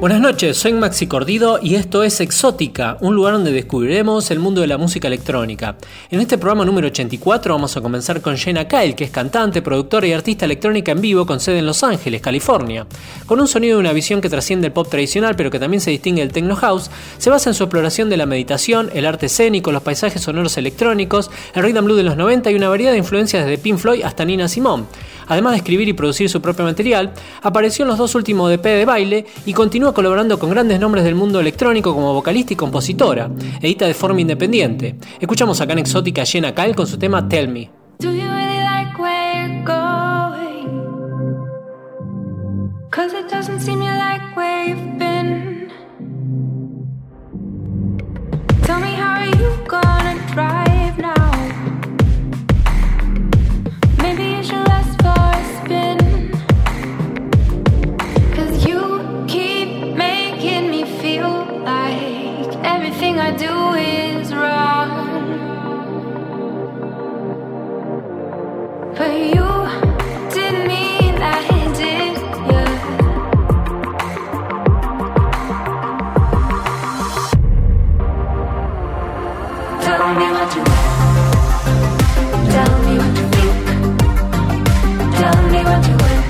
Buenas noches, soy Maxi Cordido y esto es Exótica, un lugar donde descubriremos el mundo de la música electrónica. En este programa número 84 vamos a comenzar con Jenna Kyle, que es cantante, productora y artista electrónica en vivo con sede en Los Ángeles, California. Con un sonido y una visión que trasciende el pop tradicional pero que también se distingue del techno house, se basa en su exploración de la meditación, el arte escénico, los paisajes sonoros electrónicos, el rhythm blues de los 90 y una variedad de influencias desde Pink Floyd hasta Nina Simone. Además de escribir y producir su propio material, apareció en los dos últimos DP de baile y continúa colaborando con grandes nombres del mundo electrónico como vocalista y compositora. Edita de forma independiente. Escuchamos acá en Exótica Jenna Kyle con su tema Tell Me. Tell me how are you gonna drive now? Tell me what you want.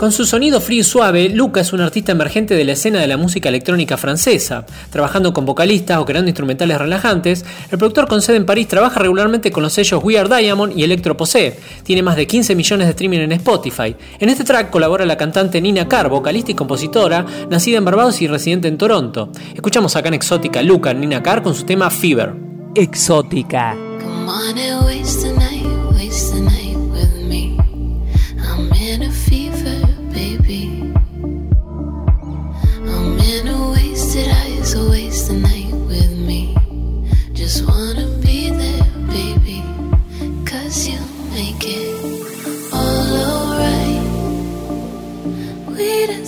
Con su sonido frío y suave, Luca es un artista emergente de la escena de la música electrónica francesa. Trabajando con vocalistas o creando instrumentales relajantes, el productor con sede en París trabaja regularmente con los sellos We Are Diamond y Electro Posé. Tiene más de 15 millones de streaming en Spotify. En este track colabora la cantante Nina Carr, vocalista y compositora, nacida en Barbados y residente en Toronto. Escuchamos acá en Exótica Luca Nina Carr con su tema Fever. Exótica.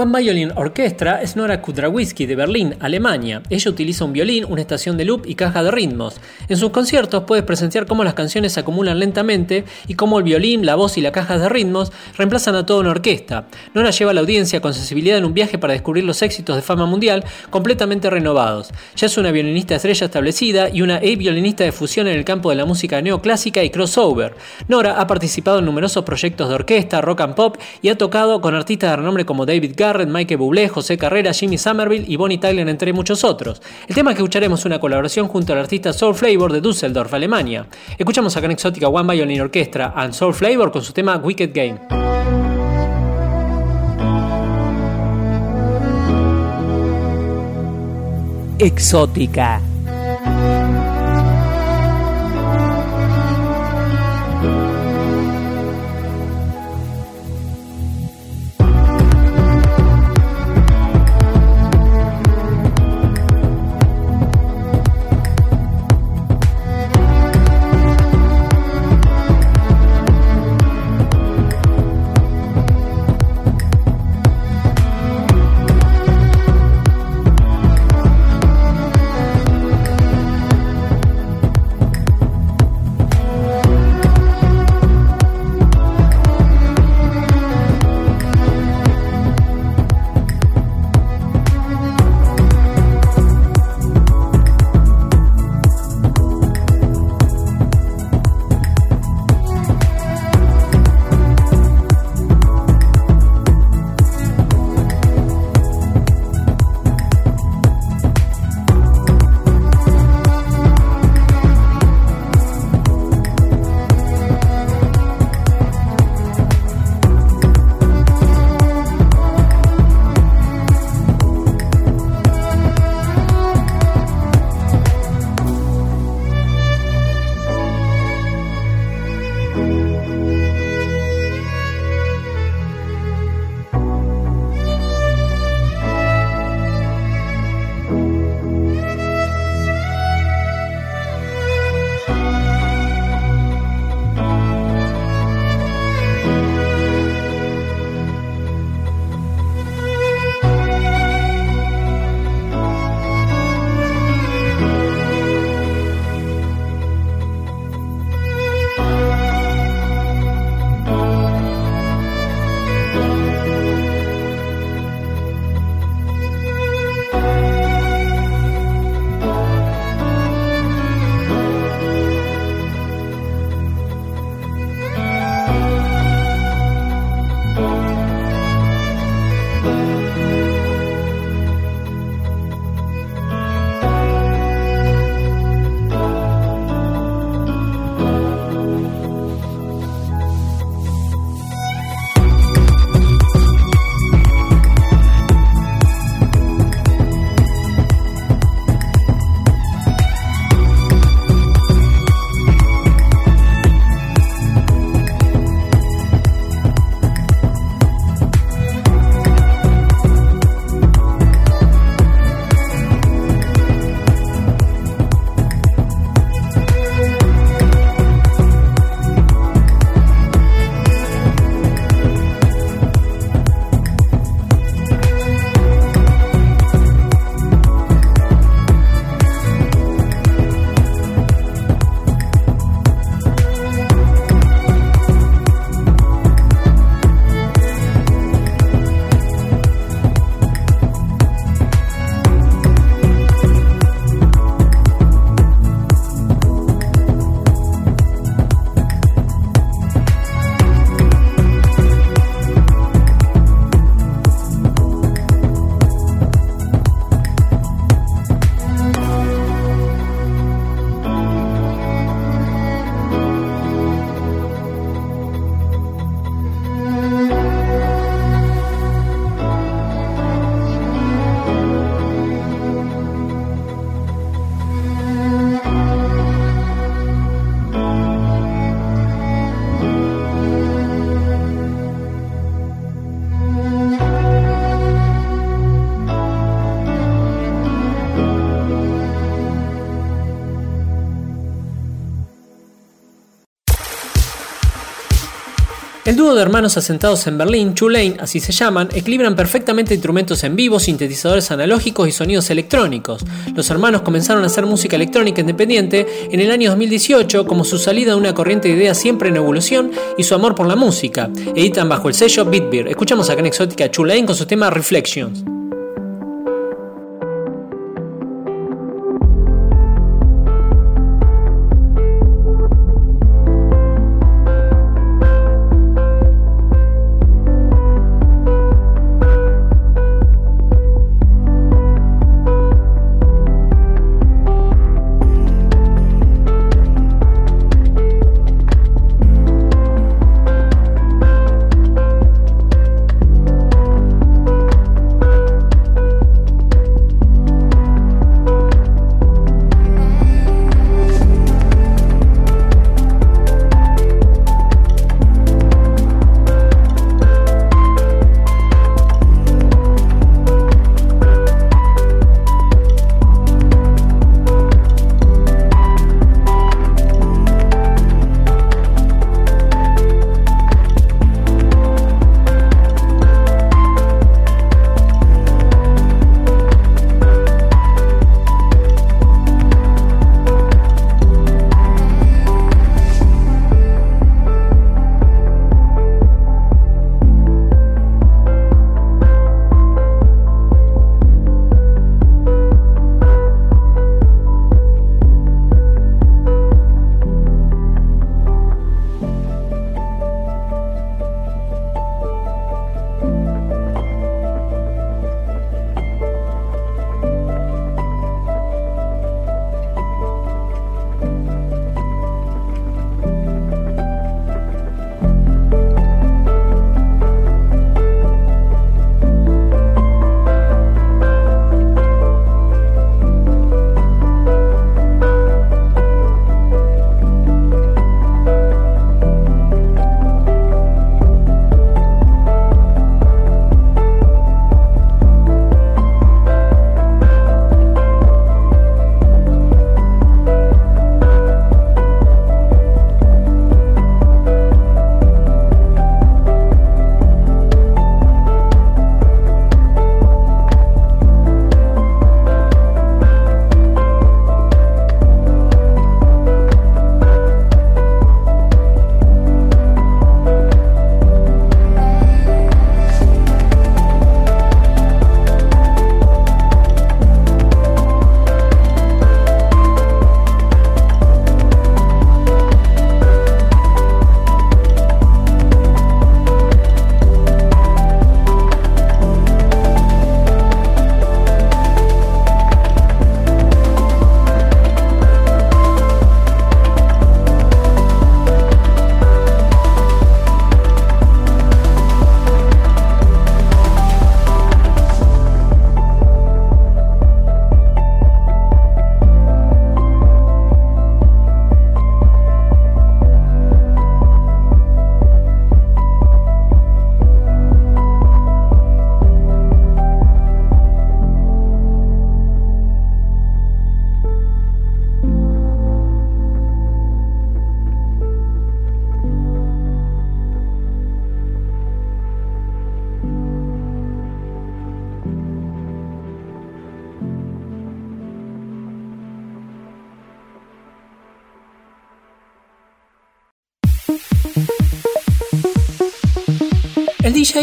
One Violin Orchestra es Nora Kudrawiski de Berlín, Alemania. Ella utiliza un violín, una estación de loop y caja de ritmos. En sus conciertos puedes presenciar cómo las canciones se acumulan lentamente y cómo el violín, la voz y la caja de ritmos reemplazan a toda una orquesta. Nora lleva a la audiencia con sensibilidad en un viaje para descubrir los éxitos de fama mundial completamente renovados. Ya es una violinista estrella establecida y una A-violinista de fusión en el campo de la música neoclásica y crossover. Nora ha participado en numerosos proyectos de orquesta, rock and pop y ha tocado con artistas de renombre como David Garrett, Mike Bublé, José Carrera, Jimmy Somerville y Bonnie Tyler, entre muchos otros. El tema que escucharemos es una colaboración junto al artista Soul Flavor de Düsseldorf, Alemania. Escuchamos a en Exótica One Violin Orchestra and Soul Flavor con su tema Wicked Game. Exótica. Dúo de hermanos asentados en Berlín, Lane, así se llaman, equilibran perfectamente instrumentos en vivo, sintetizadores analógicos y sonidos electrónicos. Los hermanos comenzaron a hacer música electrónica independiente en el año 2018 como su salida de una corriente de ideas siempre en evolución y su amor por la música. Editan bajo el sello Beatbeer. Escuchamos acá en Exótica Lane con su tema Reflections.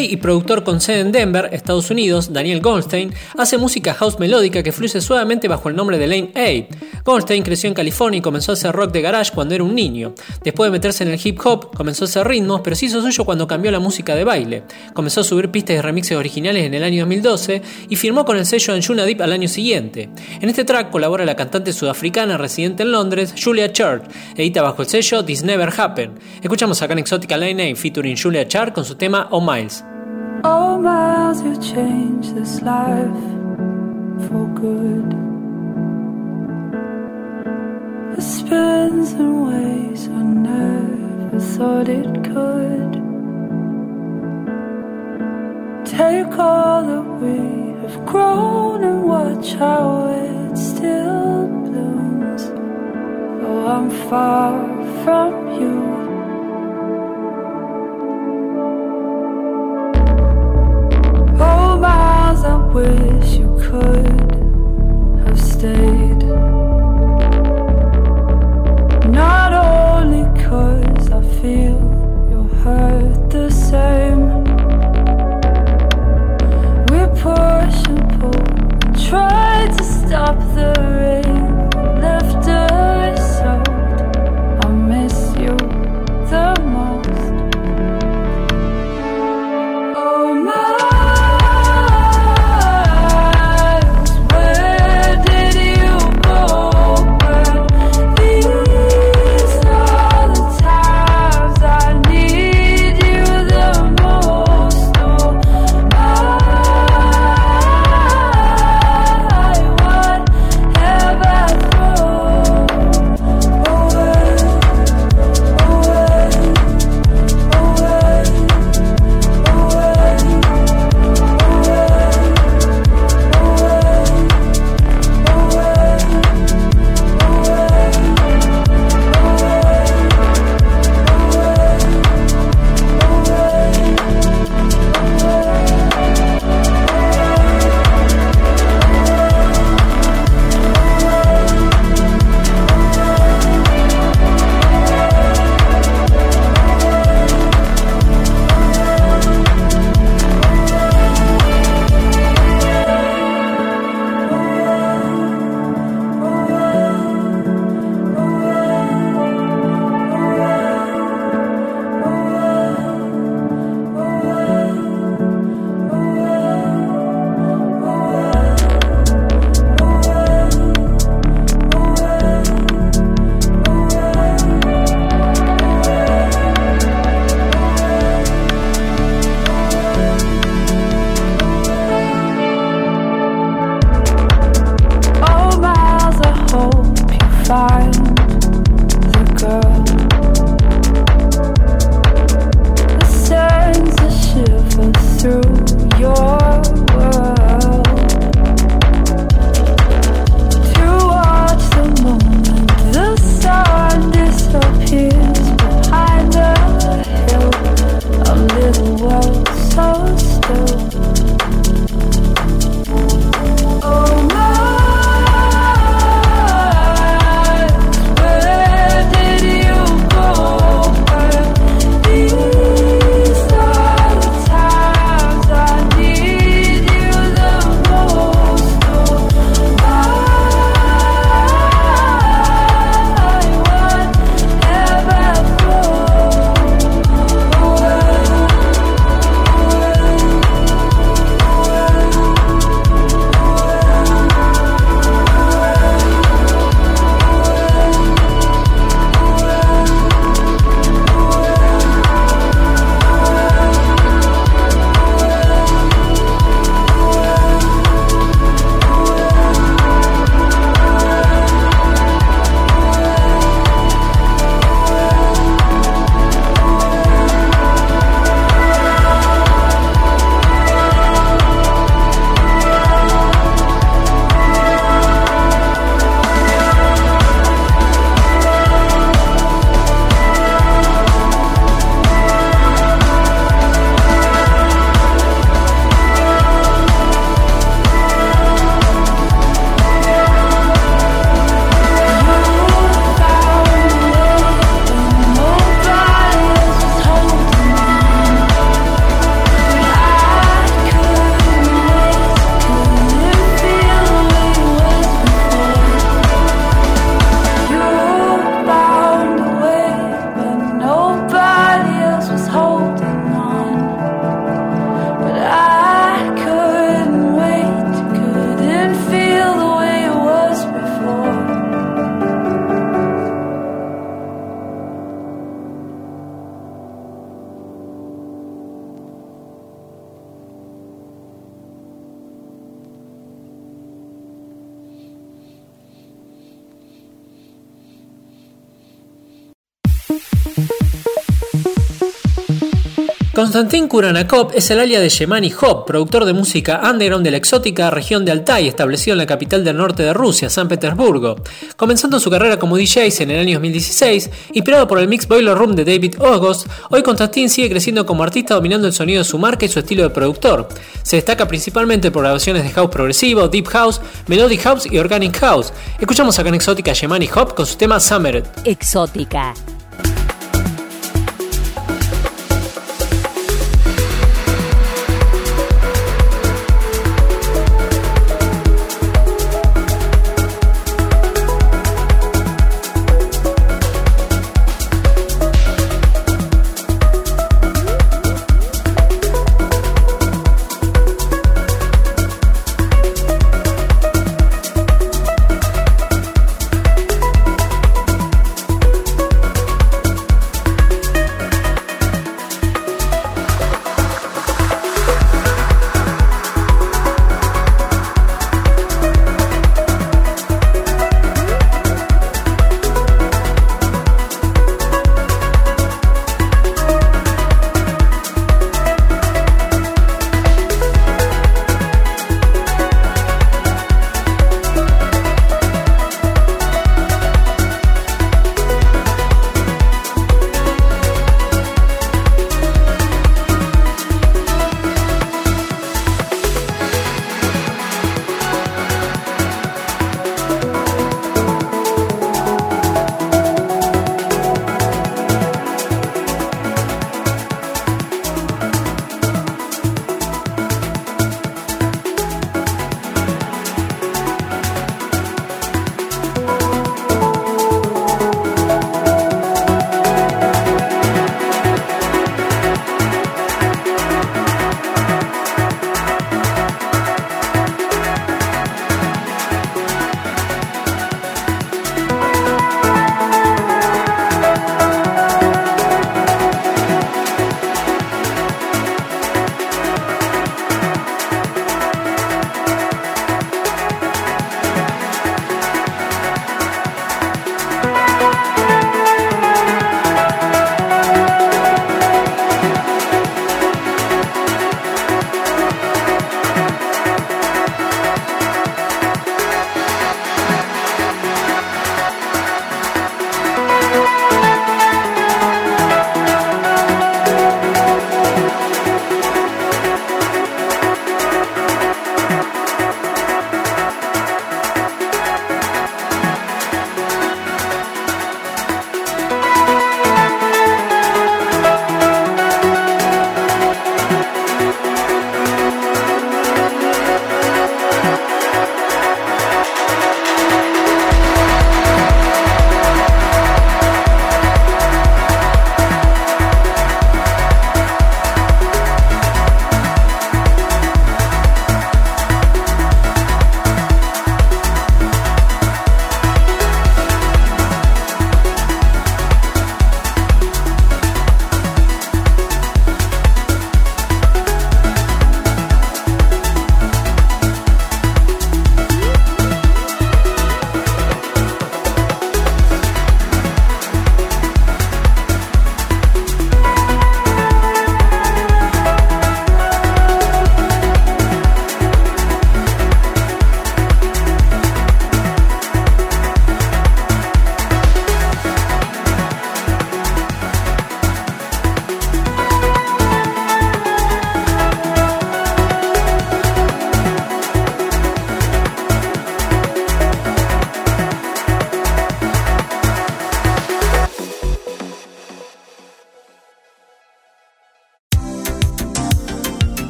Y productor con sede en Denver, Estados Unidos, Daniel Goldstein, hace música house melódica que fluye suavemente bajo el nombre de Lane A. Goldstein creció en California y comenzó a hacer rock de garage cuando era un niño. Después de meterse en el hip hop, comenzó a hacer ritmos, pero se hizo suyo cuando cambió la música de baile. Comenzó a subir pistas y remixes originales en el año 2012 y firmó con el sello Anjuna Deep al año siguiente. En este track colabora la cantante sudafricana residente en Londres, Julia Church, edita bajo el sello This Never Happened. Escuchamos acá en Exotica Line A featuring Julia Church con su tema Oh Miles. Oh Miles, you changed this life for good. It spins in ways I never thought it could. Take all that we have grown and watch how it still blooms. Oh, I'm far from you. wish you could have stayed. Not cause I feel Kuranakov es el alia de Yemani Hop, productor de música underground de la exótica región de Altai, establecido en la capital del norte de Rusia, San Petersburgo. Comenzando su carrera como DJ en el año 2016, inspirado por el Mix Boiler Room de David August, hoy Konstantin sigue creciendo como artista dominando el sonido de su marca y su estilo de productor. Se destaca principalmente por grabaciones de house progresivo, deep house, melodic house y organic house. Escuchamos acá en Exótica Yemani Hop con su tema Summer. Exótica.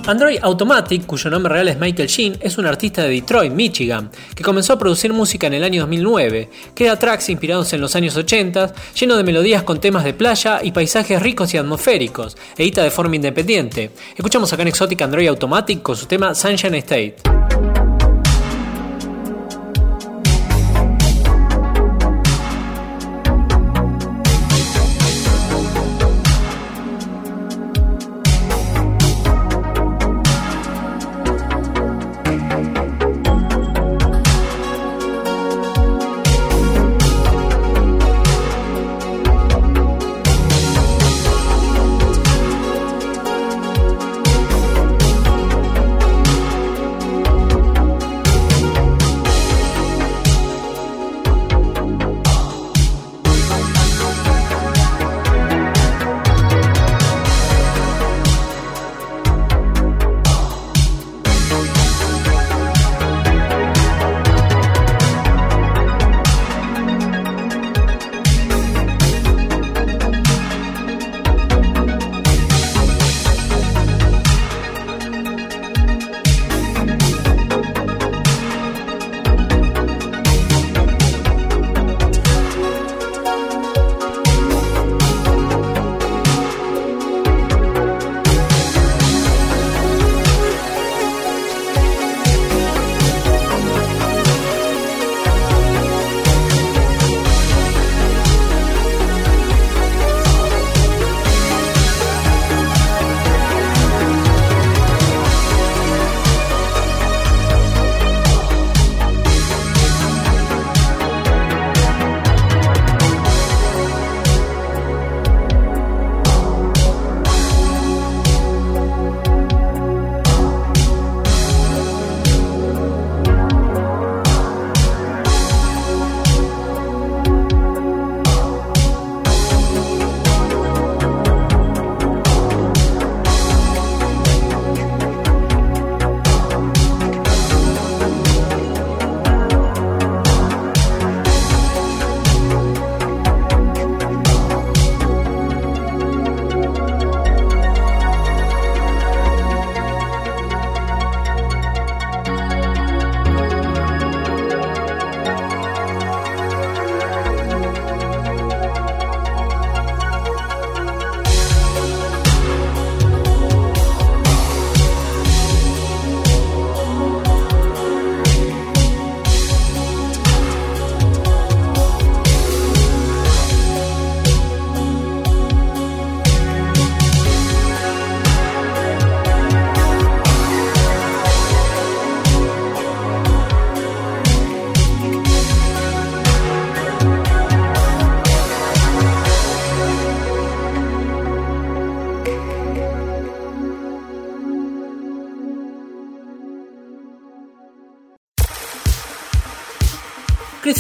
Android Automatic, cuyo nombre real es Michael Sheen, es un artista de Detroit, Michigan, que comenzó a producir música en el año 2009. Crea tracks inspirados en los años 80, lleno de melodías con temas de playa y paisajes ricos y atmosféricos. Edita de forma independiente. Escuchamos acá en Exotic Android Automatic con su tema Sunshine State.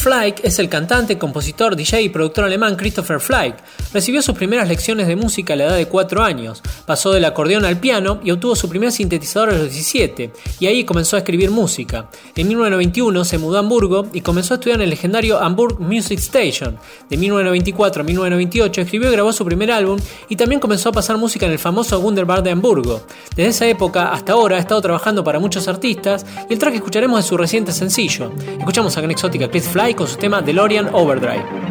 Fleig es el cantante, compositor, DJ y productor alemán Christopher Fleig. Recibió sus primeras lecciones de música a la edad de 4 años, pasó del acordeón al piano y obtuvo su primer sintetizador a los 17, y ahí comenzó a escribir música. En 1991 se mudó a Hamburgo y comenzó a estudiar en el legendario Hamburg Music Station. De 1994 a 1998 escribió y grabó su primer álbum y también comenzó a pasar música en el famoso Wunderbar de Hamburgo. Desde esa época hasta ahora ha estado trabajando para muchos artistas y el track que escucharemos es su reciente sencillo. Escuchamos a Gran Exótica Chris Con su tema DeLorean Overdrive.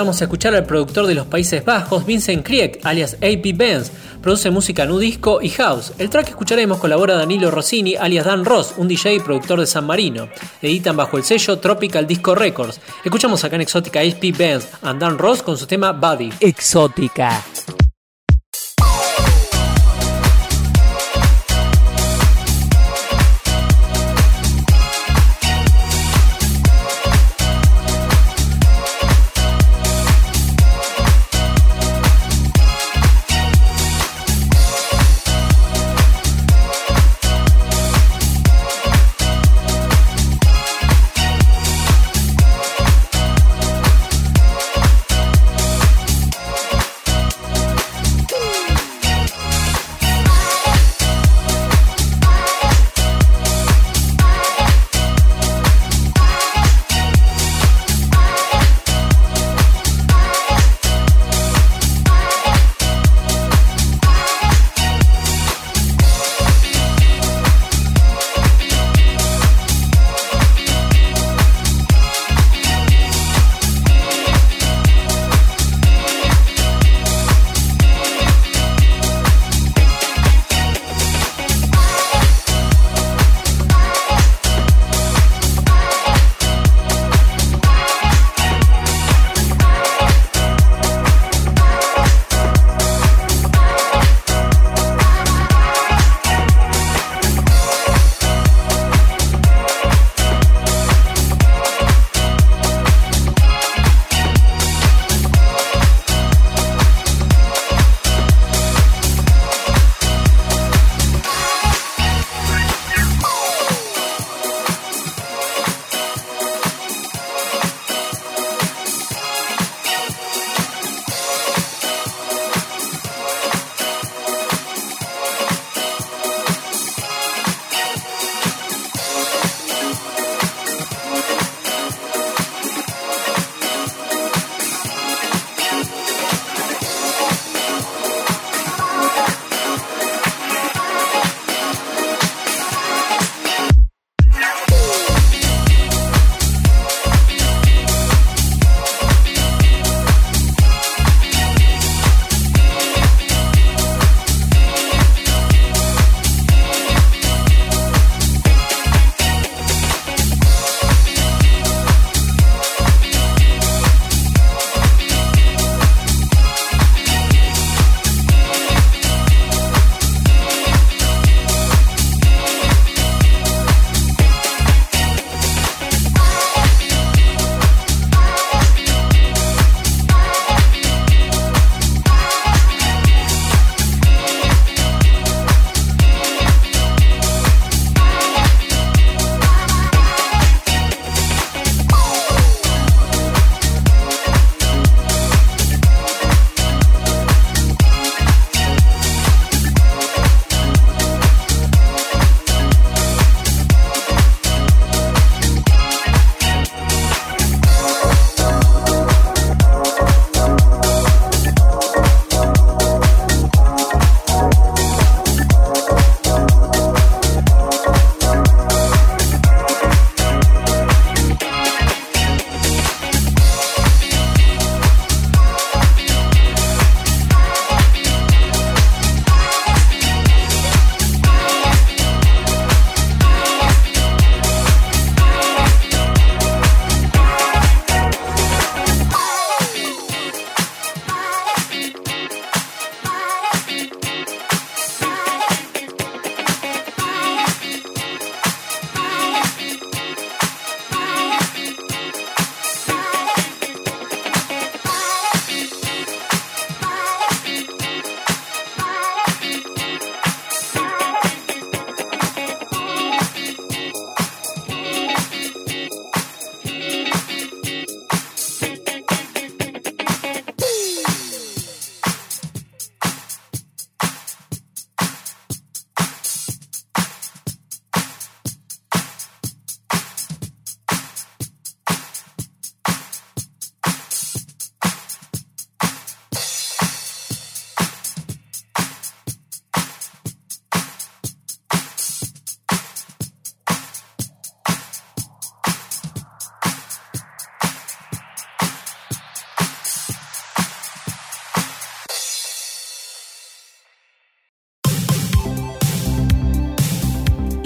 Vamos a escuchar al productor de los Países Bajos, Vincent Krieg, alias AP Benz. Produce música nu disco y house. El track que escucharemos colabora Danilo Rossini, alias Dan Ross, un DJ y productor de San Marino. Editan bajo el sello Tropical Disco Records. Escuchamos acá en Exótica AP Benz and Dan Ross con su tema Buddy. Exótica.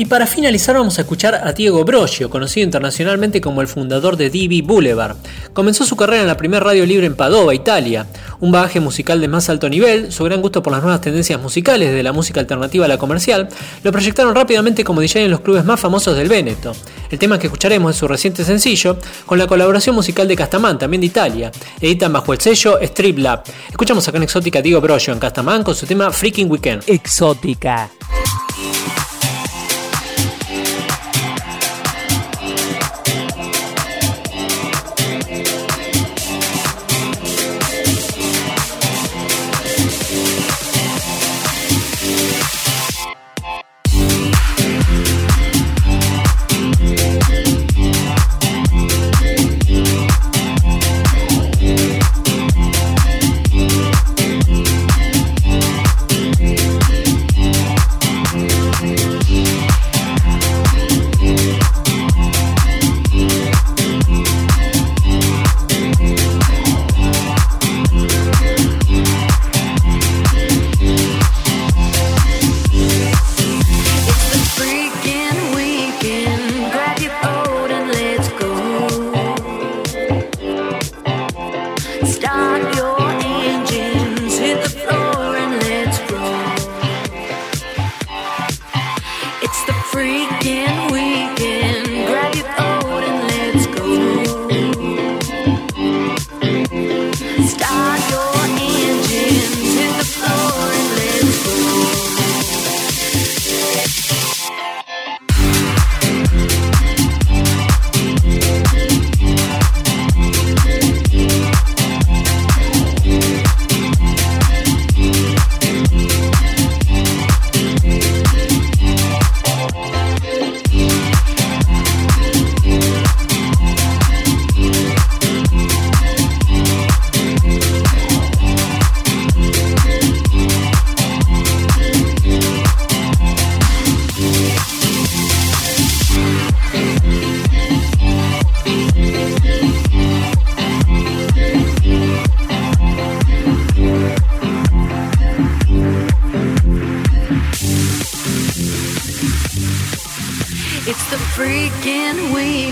Y para finalizar vamos a escuchar a Diego Brogio, conocido internacionalmente como el fundador de DB Boulevard. Comenzó su carrera en la primera radio libre en Padova, Italia. Un bagaje musical de más alto nivel, su gran gusto por las nuevas tendencias musicales de la música alternativa a la comercial, lo proyectaron rápidamente como DJ en los clubes más famosos del Véneto. El tema que escucharemos es su reciente sencillo, con la colaboración musical de Castaman, también de Italia. Editan bajo el sello Strip Lab. Escuchamos acá en Exótica Diego Brogio en Castaman con su tema Freaking Weekend. Exótica.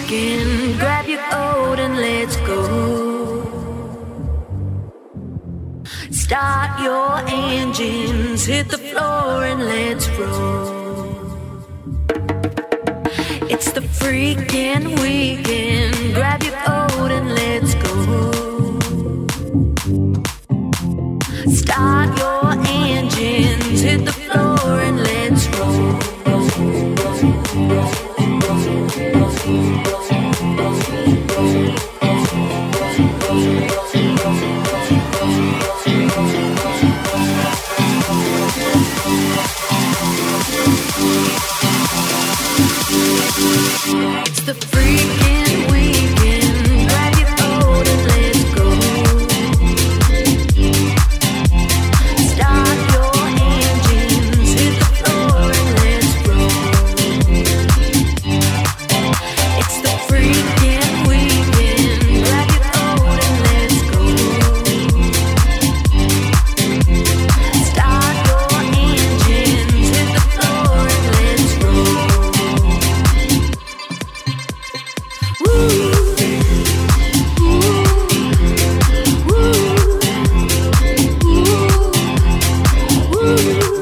Grab your coat and let's go. Start your engines, hit the floor and let's roll. It's the freaking weekend. Grab your coat and let's you.